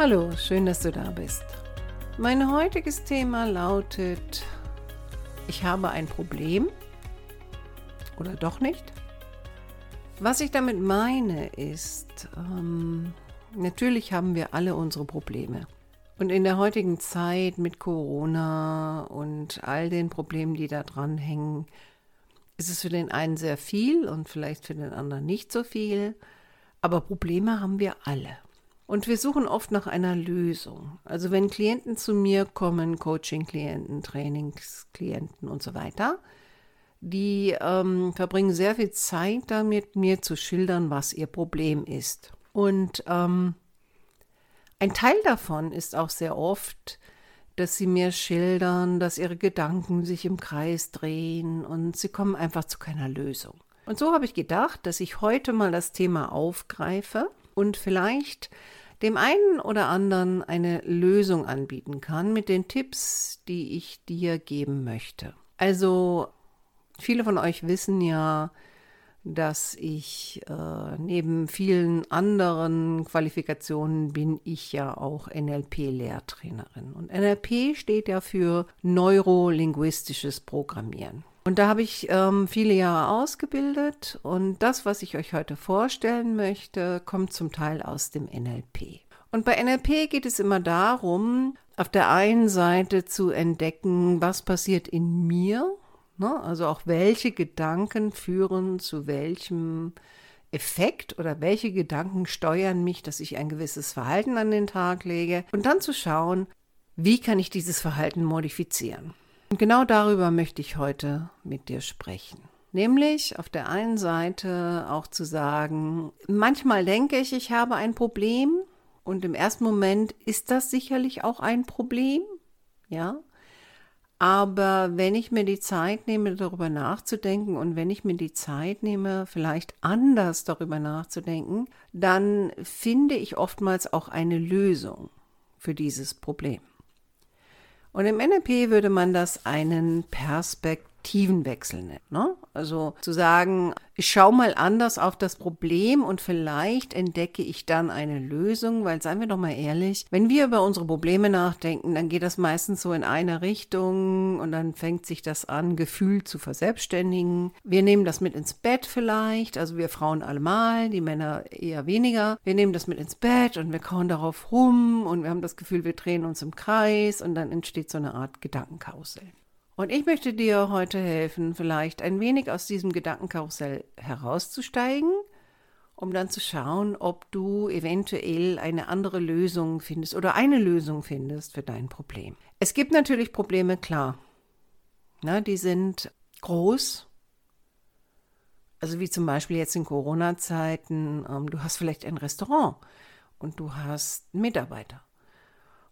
Hallo, schön, dass du da bist. Mein heutiges Thema lautet, ich habe ein Problem oder doch nicht? Was ich damit meine ist, ähm, natürlich haben wir alle unsere Probleme. Und in der heutigen Zeit mit Corona und all den Problemen, die da dran hängen, ist es für den einen sehr viel und vielleicht für den anderen nicht so viel. Aber Probleme haben wir alle. Und wir suchen oft nach einer Lösung. Also wenn Klienten zu mir kommen, Coaching-Klienten, Trainingsklienten und so weiter, die ähm, verbringen sehr viel Zeit damit, mir zu schildern, was ihr Problem ist. Und ähm, ein Teil davon ist auch sehr oft, dass sie mir schildern, dass ihre Gedanken sich im Kreis drehen und sie kommen einfach zu keiner Lösung. Und so habe ich gedacht, dass ich heute mal das Thema aufgreife und vielleicht dem einen oder anderen eine Lösung anbieten kann mit den Tipps, die ich dir geben möchte. Also viele von euch wissen ja, dass ich äh, neben vielen anderen Qualifikationen bin ich ja auch NLP-Lehrtrainerin. Und NLP steht ja für neurolinguistisches Programmieren. Und da habe ich ähm, viele Jahre ausgebildet und das, was ich euch heute vorstellen möchte, kommt zum Teil aus dem NLP. Und bei NLP geht es immer darum, auf der einen Seite zu entdecken, was passiert in mir, ne? also auch welche Gedanken führen zu welchem Effekt oder welche Gedanken steuern mich, dass ich ein gewisses Verhalten an den Tag lege und dann zu schauen, wie kann ich dieses Verhalten modifizieren. Und genau darüber möchte ich heute mit dir sprechen. Nämlich auf der einen Seite auch zu sagen, manchmal denke ich, ich habe ein Problem und im ersten Moment ist das sicherlich auch ein Problem, ja. Aber wenn ich mir die Zeit nehme, darüber nachzudenken und wenn ich mir die Zeit nehme, vielleicht anders darüber nachzudenken, dann finde ich oftmals auch eine Lösung für dieses Problem. Und im NLP würde man das einen Perspektivenwechsel nennen. Ne? Also zu sagen, ich schaue mal anders auf das Problem und vielleicht entdecke ich dann eine Lösung, weil seien wir doch mal ehrlich, wenn wir über unsere Probleme nachdenken, dann geht das meistens so in eine Richtung und dann fängt sich das an, Gefühl zu verselbstständigen. Wir nehmen das mit ins Bett vielleicht, also wir Frauen allemal, die Männer eher weniger. Wir nehmen das mit ins Bett und wir kauen darauf rum und wir haben das Gefühl, wir drehen uns im Kreis und dann entsteht so eine Art Gedankenkarussell. Und ich möchte dir heute helfen, vielleicht ein wenig aus diesem Gedankenkarussell herauszusteigen, um dann zu schauen, ob du eventuell eine andere Lösung findest oder eine Lösung findest für dein Problem. Es gibt natürlich Probleme, klar. Na, die sind groß. Also wie zum Beispiel jetzt in Corona-Zeiten, ähm, du hast vielleicht ein Restaurant und du hast Mitarbeiter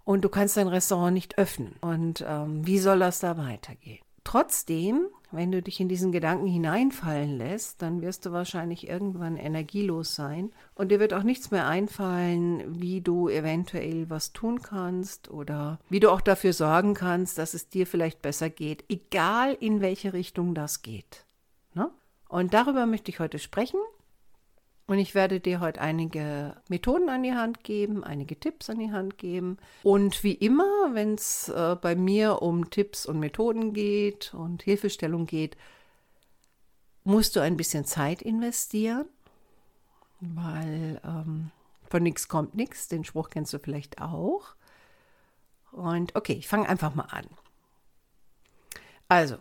und du kannst dein Restaurant nicht öffnen. Und ähm, wie soll das da weitergehen? Trotzdem, wenn du dich in diesen Gedanken hineinfallen lässt, dann wirst du wahrscheinlich irgendwann energielos sein und dir wird auch nichts mehr einfallen, wie du eventuell was tun kannst oder wie du auch dafür sorgen kannst, dass es dir vielleicht besser geht, egal in welche Richtung das geht. Ne? Und darüber möchte ich heute sprechen und ich werde dir heute einige Methoden an die Hand geben, einige Tipps an die Hand geben. Und wie immer, wenn es äh, bei mir um Tipps und Methoden geht und Hilfestellung geht, musst du ein bisschen Zeit investieren, weil ähm, von nichts kommt nichts. Den Spruch kennst du vielleicht auch. Und okay, ich fange einfach mal an. Also,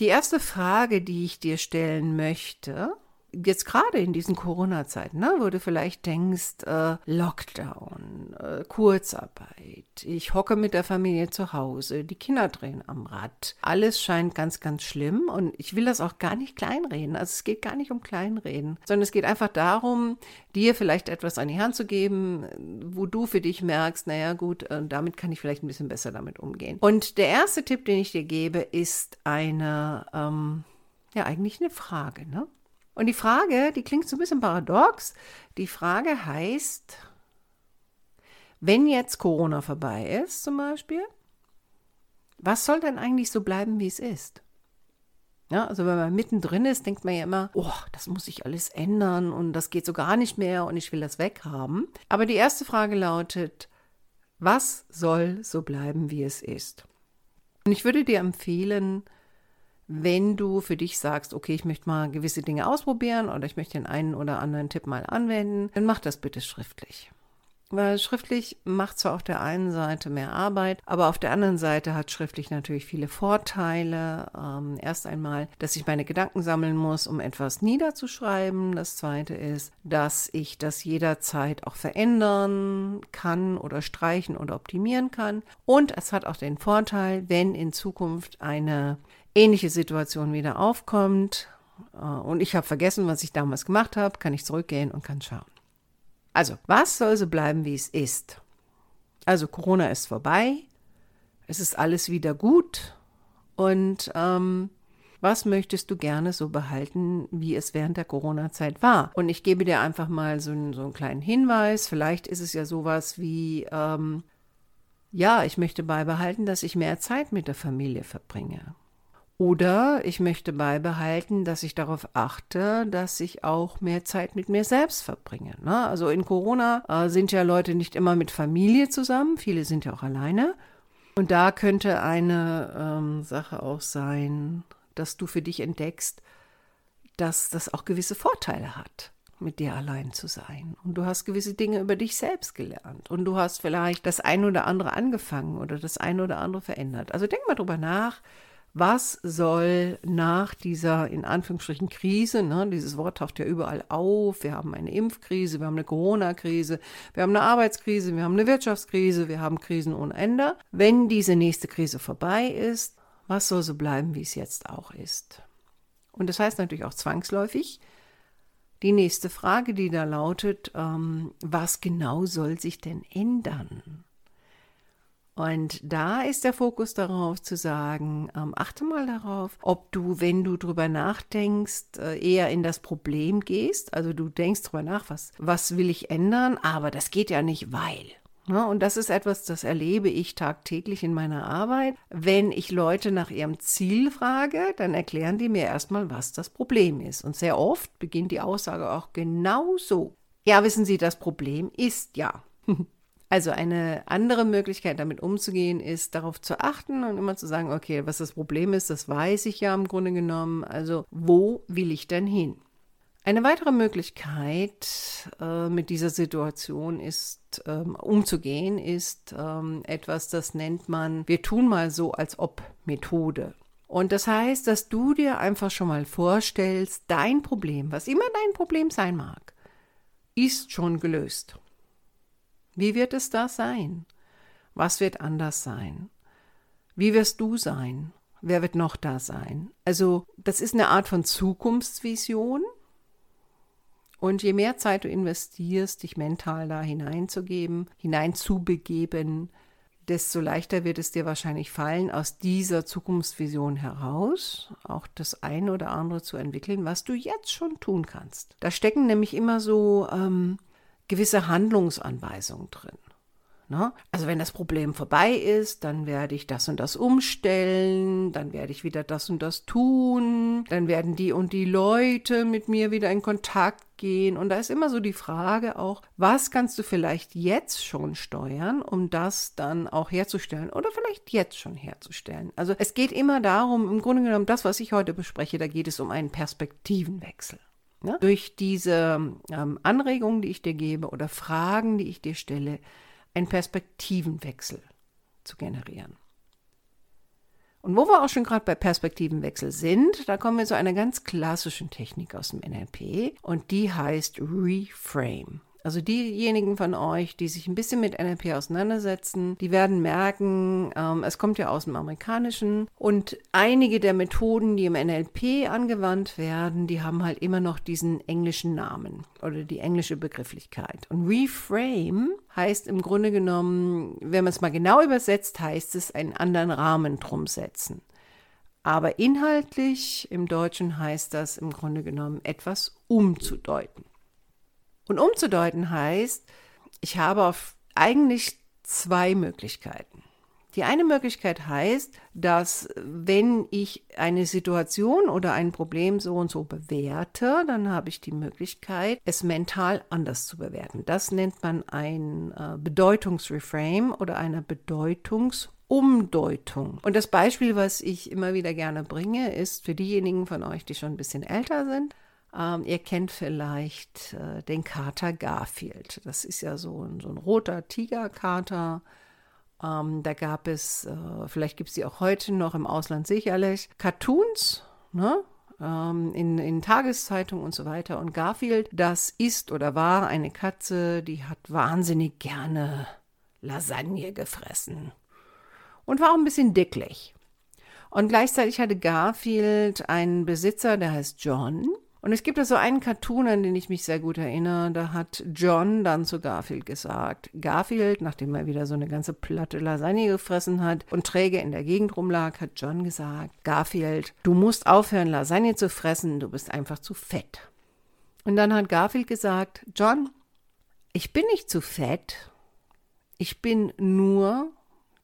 die erste Frage, die ich dir stellen möchte, jetzt gerade in diesen Corona-Zeiten, ne, wo du vielleicht denkst, äh, Lockdown, äh, Kurzarbeit, ich hocke mit der Familie zu Hause, die Kinder drehen am Rad, alles scheint ganz, ganz schlimm und ich will das auch gar nicht kleinreden. Also es geht gar nicht um Kleinreden, sondern es geht einfach darum, dir vielleicht etwas an die Hand zu geben, wo du für dich merkst, naja gut, äh, damit kann ich vielleicht ein bisschen besser damit umgehen. Und der erste Tipp, den ich dir gebe, ist eine, ähm, ja eigentlich eine Frage, ne? Und die Frage, die klingt so ein bisschen paradox. Die Frage heißt, wenn jetzt Corona vorbei ist zum Beispiel, was soll denn eigentlich so bleiben, wie es ist? Ja, also wenn man mittendrin ist, denkt man ja immer, oh, das muss sich alles ändern und das geht so gar nicht mehr und ich will das weghaben. Aber die erste Frage lautet, was soll so bleiben, wie es ist? Und ich würde dir empfehlen, wenn du für dich sagst, okay, ich möchte mal gewisse Dinge ausprobieren oder ich möchte den einen oder anderen Tipp mal anwenden, dann mach das bitte schriftlich. Weil schriftlich macht zwar auf der einen Seite mehr Arbeit, aber auf der anderen Seite hat schriftlich natürlich viele Vorteile. Ähm, erst einmal, dass ich meine Gedanken sammeln muss, um etwas niederzuschreiben. Das zweite ist, dass ich das jederzeit auch verändern kann oder streichen oder optimieren kann. Und es hat auch den Vorteil, wenn in Zukunft eine ähnliche Situation wieder aufkommt äh, und ich habe vergessen, was ich damals gemacht habe, kann ich zurückgehen und kann schauen. Also, was soll so bleiben, wie es ist? Also, Corona ist vorbei, es ist alles wieder gut und ähm, was möchtest du gerne so behalten, wie es während der Corona-Zeit war? Und ich gebe dir einfach mal so einen, so einen kleinen Hinweis. Vielleicht ist es ja sowas wie, ähm, ja, ich möchte beibehalten, dass ich mehr Zeit mit der Familie verbringe. Oder ich möchte beibehalten, dass ich darauf achte, dass ich auch mehr Zeit mit mir selbst verbringe. Ne? Also in Corona äh, sind ja Leute nicht immer mit Familie zusammen, viele sind ja auch alleine. Und da könnte eine ähm, Sache auch sein, dass du für dich entdeckst, dass das auch gewisse Vorteile hat, mit dir allein zu sein. Und du hast gewisse Dinge über dich selbst gelernt. Und du hast vielleicht das eine oder andere angefangen oder das eine oder andere verändert. Also denk mal drüber nach, was soll nach dieser in Anführungsstrichen Krise, ne, dieses Wort taucht ja überall auf, wir haben eine Impfkrise, wir haben eine Corona-Krise, wir haben eine Arbeitskrise, wir haben eine Wirtschaftskrise, wir haben Krisen ohne Ende. Wenn diese nächste Krise vorbei ist, was soll so bleiben, wie es jetzt auch ist? Und das heißt natürlich auch zwangsläufig, die nächste Frage, die da lautet, ähm, was genau soll sich denn ändern? Und da ist der Fokus darauf zu sagen, ähm, achte mal darauf, ob du, wenn du drüber nachdenkst, äh, eher in das Problem gehst. Also du denkst drüber nach, was, was will ich ändern, aber das geht ja nicht, weil. Ja, und das ist etwas, das erlebe ich tagtäglich in meiner Arbeit. Wenn ich Leute nach ihrem Ziel frage, dann erklären die mir erstmal, was das Problem ist. Und sehr oft beginnt die Aussage auch genau so. Ja, wissen Sie, das Problem ist ja. Also eine andere Möglichkeit, damit umzugehen, ist darauf zu achten und immer zu sagen, okay, was das Problem ist, das weiß ich ja im Grunde genommen. Also wo will ich denn hin? Eine weitere Möglichkeit äh, mit dieser Situation ist, ähm, umzugehen, ist ähm, etwas, das nennt man, wir tun mal so, als ob Methode. Und das heißt, dass du dir einfach schon mal vorstellst, dein Problem, was immer dein Problem sein mag, ist schon gelöst. Wie wird es da sein? Was wird anders sein? Wie wirst du sein? Wer wird noch da sein? Also, das ist eine Art von Zukunftsvision. Und je mehr Zeit du investierst, dich mental da hineinzugeben, hineinzubegeben, desto leichter wird es dir wahrscheinlich fallen, aus dieser Zukunftsvision heraus auch das eine oder andere zu entwickeln, was du jetzt schon tun kannst. Da stecken nämlich immer so ähm, gewisse Handlungsanweisungen drin. Ne? Also wenn das Problem vorbei ist, dann werde ich das und das umstellen, dann werde ich wieder das und das tun, dann werden die und die Leute mit mir wieder in Kontakt gehen. Und da ist immer so die Frage auch, was kannst du vielleicht jetzt schon steuern, um das dann auch herzustellen oder vielleicht jetzt schon herzustellen. Also es geht immer darum, im Grunde genommen das, was ich heute bespreche, da geht es um einen Perspektivenwechsel. Ne? Durch diese ähm, Anregungen, die ich dir gebe oder Fragen, die ich dir stelle, einen Perspektivenwechsel zu generieren. Und wo wir auch schon gerade bei Perspektivenwechsel sind, da kommen wir zu einer ganz klassischen Technik aus dem NLP und die heißt Reframe. Also diejenigen von euch, die sich ein bisschen mit NLP auseinandersetzen, die werden merken, ähm, es kommt ja aus dem Amerikanischen und einige der Methoden, die im NLP angewandt werden, die haben halt immer noch diesen englischen Namen oder die englische Begrifflichkeit. Und Reframe heißt im Grunde genommen, wenn man es mal genau übersetzt, heißt es einen anderen Rahmen drum setzen. Aber inhaltlich im Deutschen heißt das im Grunde genommen etwas umzudeuten. Und umzudeuten heißt, ich habe eigentlich zwei Möglichkeiten. Die eine Möglichkeit heißt, dass wenn ich eine Situation oder ein Problem so und so bewerte, dann habe ich die Möglichkeit, es mental anders zu bewerten. Das nennt man ein äh, Bedeutungsreframe oder eine Bedeutungsumdeutung. Und das Beispiel, was ich immer wieder gerne bringe, ist für diejenigen von euch, die schon ein bisschen älter sind. Ähm, ihr kennt vielleicht äh, den Kater Garfield. Das ist ja so ein, so ein roter Tigerkater. Ähm, da gab es, äh, vielleicht gibt es die auch heute noch im Ausland sicherlich, Cartoons, ne? Ähm, in, in Tageszeitungen und so weiter. Und Garfield, das ist oder war eine Katze, die hat wahnsinnig gerne Lasagne gefressen und war auch ein bisschen dicklich. Und gleichzeitig hatte Garfield einen Besitzer, der heißt John. Und es gibt da so einen Cartoon, an den ich mich sehr gut erinnere. Da hat John dann zu Garfield gesagt. Garfield, nachdem er wieder so eine ganze Platte Lasagne gefressen hat und träge in der Gegend rumlag, hat John gesagt, Garfield, du musst aufhören, Lasagne zu fressen, du bist einfach zu fett. Und dann hat Garfield gesagt, John, ich bin nicht zu fett, ich bin nur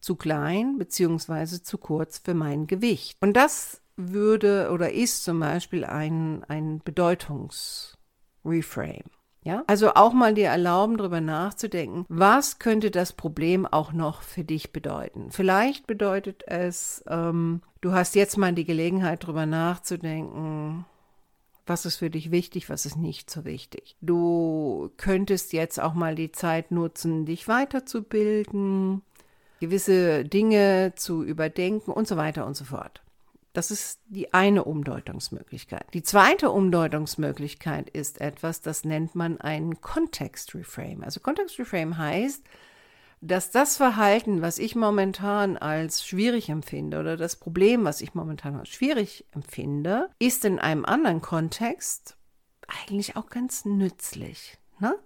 zu klein bzw. zu kurz für mein Gewicht. Und das würde oder ist zum Beispiel ein, ein Bedeutungsreframe. Ja? Also auch mal dir erlauben, darüber nachzudenken, was könnte das Problem auch noch für dich bedeuten. Vielleicht bedeutet es, ähm, du hast jetzt mal die Gelegenheit, darüber nachzudenken, was ist für dich wichtig, was ist nicht so wichtig. Du könntest jetzt auch mal die Zeit nutzen, dich weiterzubilden, gewisse Dinge zu überdenken und so weiter und so fort. Das ist die eine Umdeutungsmöglichkeit. Die zweite Umdeutungsmöglichkeit ist etwas, das nennt man ein Context Reframe. Also Context Reframe heißt, dass das Verhalten, was ich momentan als schwierig empfinde oder das Problem, was ich momentan als schwierig empfinde, ist in einem anderen Kontext eigentlich auch ganz nützlich. Ne?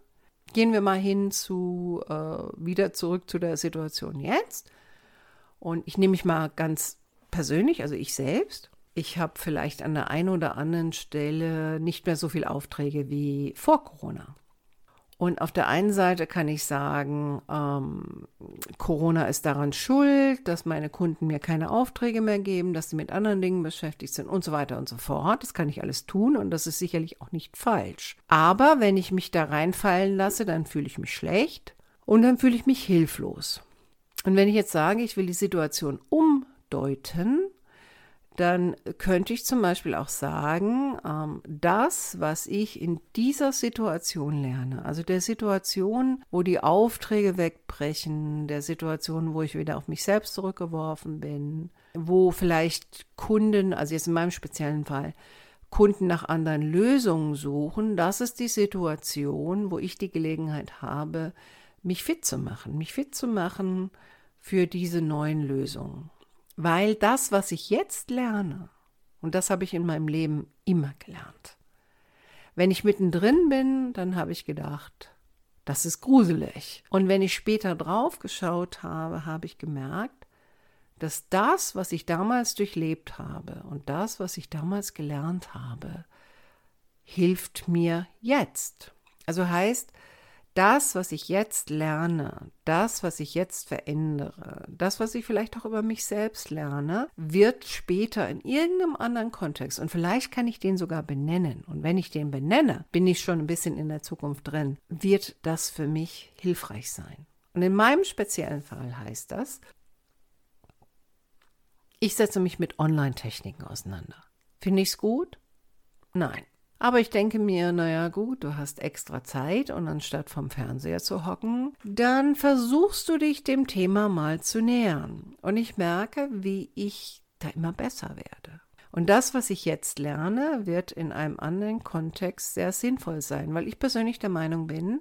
Gehen wir mal hin zu, äh, wieder zurück zu der Situation jetzt. Und ich nehme mich mal ganz persönlich, also ich selbst, ich habe vielleicht an der einen oder anderen Stelle nicht mehr so viele Aufträge wie vor Corona. Und auf der einen Seite kann ich sagen, ähm, Corona ist daran schuld, dass meine Kunden mir keine Aufträge mehr geben, dass sie mit anderen Dingen beschäftigt sind und so weiter und so fort. Das kann ich alles tun und das ist sicherlich auch nicht falsch. Aber wenn ich mich da reinfallen lasse, dann fühle ich mich schlecht und dann fühle ich mich hilflos. Und wenn ich jetzt sage, ich will die Situation um deuten, dann könnte ich zum Beispiel auch sagen, ähm, das, was ich in dieser Situation lerne, also der Situation, wo die Aufträge wegbrechen, der Situation, wo ich wieder auf mich selbst zurückgeworfen bin, wo vielleicht Kunden, also jetzt in meinem speziellen Fall, Kunden nach anderen Lösungen suchen, das ist die Situation, wo ich die Gelegenheit habe, mich fit zu machen, mich fit zu machen für diese neuen Lösungen. Weil das, was ich jetzt lerne, und das habe ich in meinem Leben immer gelernt. Wenn ich mittendrin bin, dann habe ich gedacht, das ist gruselig. Und wenn ich später drauf geschaut habe, habe ich gemerkt, dass das, was ich damals durchlebt habe und das, was ich damals gelernt habe, hilft mir jetzt. Also heißt, das, was ich jetzt lerne, das, was ich jetzt verändere, das, was ich vielleicht auch über mich selbst lerne, wird später in irgendeinem anderen Kontext und vielleicht kann ich den sogar benennen. Und wenn ich den benenne, bin ich schon ein bisschen in der Zukunft drin, wird das für mich hilfreich sein. Und in meinem speziellen Fall heißt das, ich setze mich mit Online-Techniken auseinander. Finde ich es gut? Nein. Aber ich denke mir, naja gut, du hast extra Zeit und anstatt vom Fernseher zu hocken, dann versuchst du dich dem Thema mal zu nähern. Und ich merke, wie ich da immer besser werde. Und das, was ich jetzt lerne, wird in einem anderen Kontext sehr sinnvoll sein, weil ich persönlich der Meinung bin,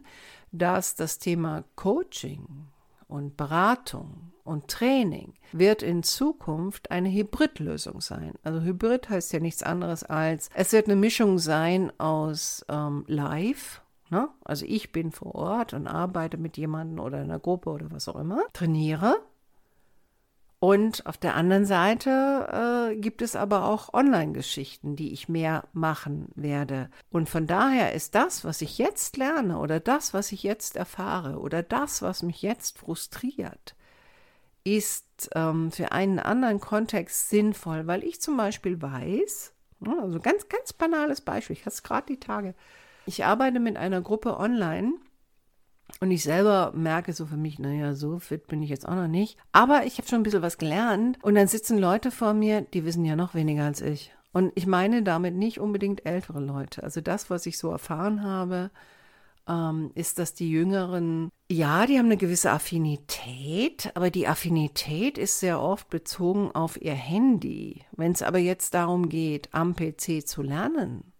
dass das Thema Coaching und Beratung und Training wird in Zukunft eine Hybridlösung sein. Also Hybrid heißt ja nichts anderes als, es wird eine Mischung sein aus ähm, Live, ne? also ich bin vor Ort und arbeite mit jemandem oder einer Gruppe oder was auch immer, trainiere und auf der anderen Seite äh, gibt es aber auch Online-Geschichten, die ich mehr machen werde. Und von daher ist das, was ich jetzt lerne oder das, was ich jetzt erfahre oder das, was mich jetzt frustriert, ist ähm, für einen anderen Kontext sinnvoll, weil ich zum Beispiel weiß, ne, also ganz, ganz banales Beispiel, ich hatte es gerade die Tage, ich arbeite mit einer Gruppe online und ich selber merke so für mich, naja, so fit bin ich jetzt auch noch nicht. Aber ich habe schon ein bisschen was gelernt. Und dann sitzen Leute vor mir, die wissen ja noch weniger als ich. Und ich meine damit nicht unbedingt ältere Leute. Also das, was ich so erfahren habe, ähm, ist, dass die Jüngeren, ja, die haben eine gewisse Affinität, aber die Affinität ist sehr oft bezogen auf ihr Handy. Wenn es aber jetzt darum geht, am PC zu lernen,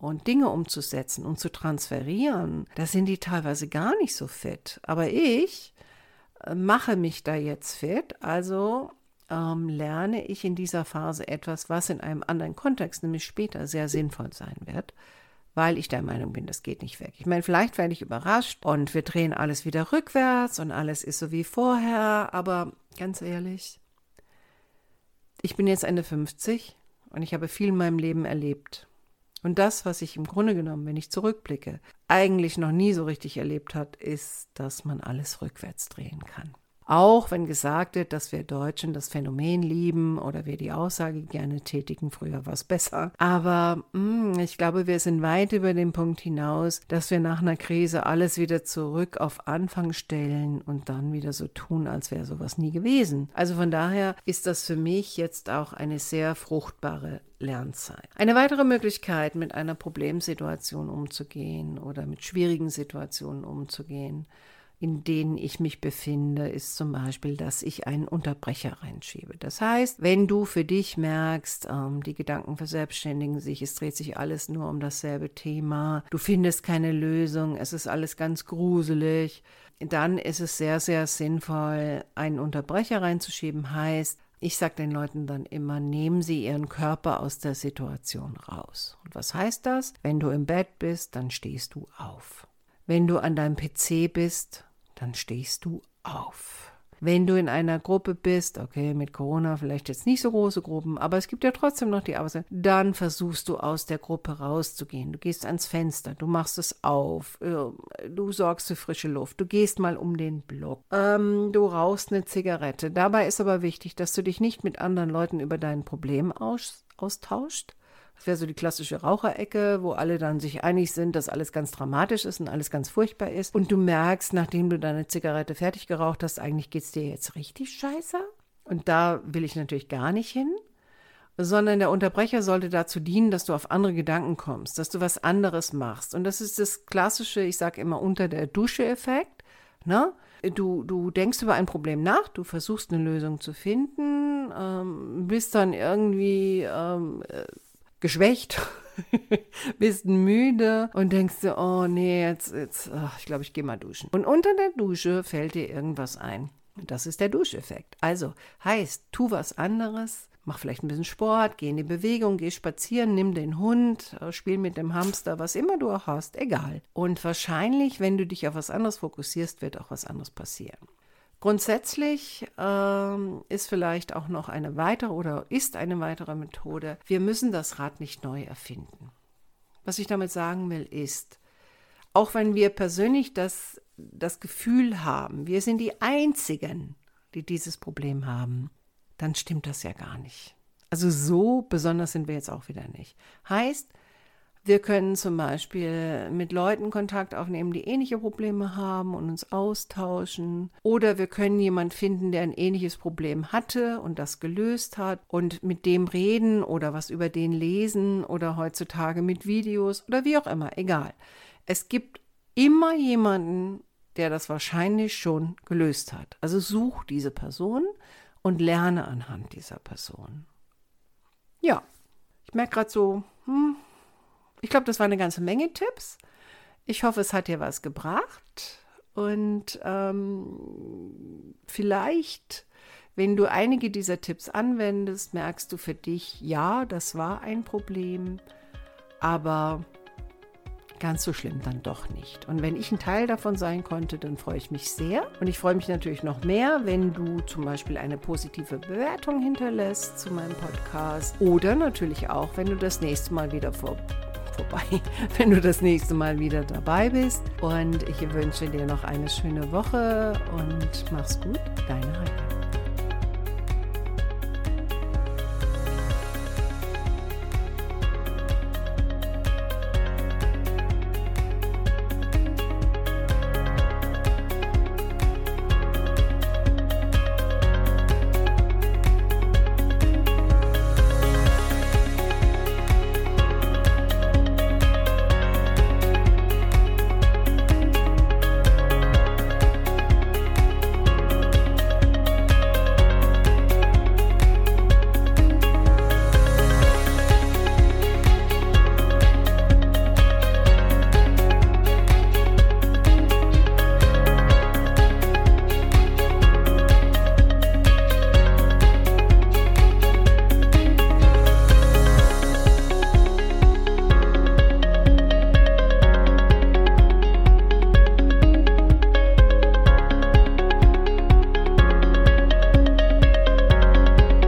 und Dinge umzusetzen und zu transferieren, da sind die teilweise gar nicht so fit. Aber ich äh, mache mich da jetzt fit, also ähm, lerne ich in dieser Phase etwas, was in einem anderen Kontext, nämlich später, sehr sinnvoll sein wird, weil ich der Meinung bin, das geht nicht weg. Ich meine, vielleicht werde ich überrascht und wir drehen alles wieder rückwärts und alles ist so wie vorher, aber ganz ehrlich, ich bin jetzt Ende 50 und ich habe viel in meinem Leben erlebt. Und das, was ich im Grunde genommen, wenn ich zurückblicke, eigentlich noch nie so richtig erlebt hat, ist, dass man alles rückwärts drehen kann. Auch wenn gesagt wird, dass wir Deutschen das Phänomen lieben oder wir die Aussage gerne tätigen, früher war es besser. Aber mh, hm, ich glaube, wir sind weit über den Punkt hinaus, dass wir nach einer Krise alles wieder zurück auf Anfang stellen und dann wieder so tun, als wäre sowas nie gewesen. Also von daher ist das für mich jetzt auch eine sehr fruchtbare Lernzeit. Eine weitere Möglichkeit, mit einer Problemsituation umzugehen oder mit schwierigen Situationen umzugehen, in denen ich mich befinde, ist zum Beispiel, dass ich einen Unterbrecher reinschiebe. Das heißt, wenn du für dich merkst, ähm, die Gedanken verselbstständigen sich, es dreht sich alles nur um dasselbe Thema, du findest keine Lösung, es ist alles ganz gruselig, dann ist es sehr, sehr sinnvoll, einen Unterbrecher reinzuschieben. Heißt, ich sage den Leuten dann immer, nehmen Sie Ihren Körper aus der Situation raus. Und was heißt das? Wenn du im Bett bist, dann stehst du auf. Wenn du an deinem PC bist, dann stehst du auf. Wenn du in einer Gruppe bist, okay, mit Corona vielleicht jetzt nicht so große Gruppen, aber es gibt ja trotzdem noch die Auswahl, dann versuchst du aus der Gruppe rauszugehen. Du gehst ans Fenster, du machst es auf, äh, du sorgst für frische Luft, du gehst mal um den Block, ähm, du rauchst eine Zigarette. Dabei ist aber wichtig, dass du dich nicht mit anderen Leuten über dein Problem aus austauscht, das wäre so die klassische Raucherecke, wo alle dann sich einig sind, dass alles ganz dramatisch ist und alles ganz furchtbar ist. Und du merkst, nachdem du deine Zigarette fertig geraucht hast, eigentlich geht es dir jetzt richtig scheiße. Und da will ich natürlich gar nicht hin sondern der Unterbrecher sollte dazu dienen, dass du auf andere Gedanken kommst, dass du was anderes machst. Und das ist das klassische, ich sage immer unter der Dusche-Effekt. Ne? Du, du denkst über ein Problem nach, du versuchst eine Lösung zu finden, ähm, bist dann irgendwie ähm, äh, geschwächt, bist müde und denkst dir, oh nee, jetzt, jetzt ach, ich glaube, ich gehe mal duschen. Und unter der Dusche fällt dir irgendwas ein. Das ist der Duscheffekt. Also heißt, tu was anderes, mach vielleicht ein bisschen Sport, geh in die Bewegung, geh spazieren, nimm den Hund, äh, spiel mit dem Hamster, was immer du auch hast, egal. Und wahrscheinlich, wenn du dich auf was anderes fokussierst, wird auch was anderes passieren. Grundsätzlich ähm, ist vielleicht auch noch eine weitere oder ist eine weitere Methode, wir müssen das Rad nicht neu erfinden. Was ich damit sagen will, ist, auch wenn wir persönlich das, das Gefühl haben, wir sind die Einzigen, die dieses Problem haben, dann stimmt das ja gar nicht. Also so besonders sind wir jetzt auch wieder nicht. Heißt, wir können zum Beispiel mit Leuten Kontakt aufnehmen, die ähnliche Probleme haben und uns austauschen. Oder wir können jemanden finden, der ein ähnliches Problem hatte und das gelöst hat und mit dem reden oder was über den lesen oder heutzutage mit Videos oder wie auch immer, egal. Es gibt immer jemanden, der das wahrscheinlich schon gelöst hat. Also such diese Person und lerne anhand dieser Person. Ja, ich merke gerade so, hm, ich glaube, das war eine ganze Menge Tipps. Ich hoffe, es hat dir was gebracht. Und ähm, vielleicht, wenn du einige dieser Tipps anwendest, merkst du für dich, ja, das war ein Problem, aber ganz so schlimm dann doch nicht. Und wenn ich ein Teil davon sein konnte, dann freue ich mich sehr. Und ich freue mich natürlich noch mehr, wenn du zum Beispiel eine positive Bewertung hinterlässt zu meinem Podcast. Oder natürlich auch, wenn du das nächste Mal wieder vor vorbei, wenn du das nächste Mal wieder dabei bist. Und ich wünsche dir noch eine schöne Woche und mach's gut, deine Heike.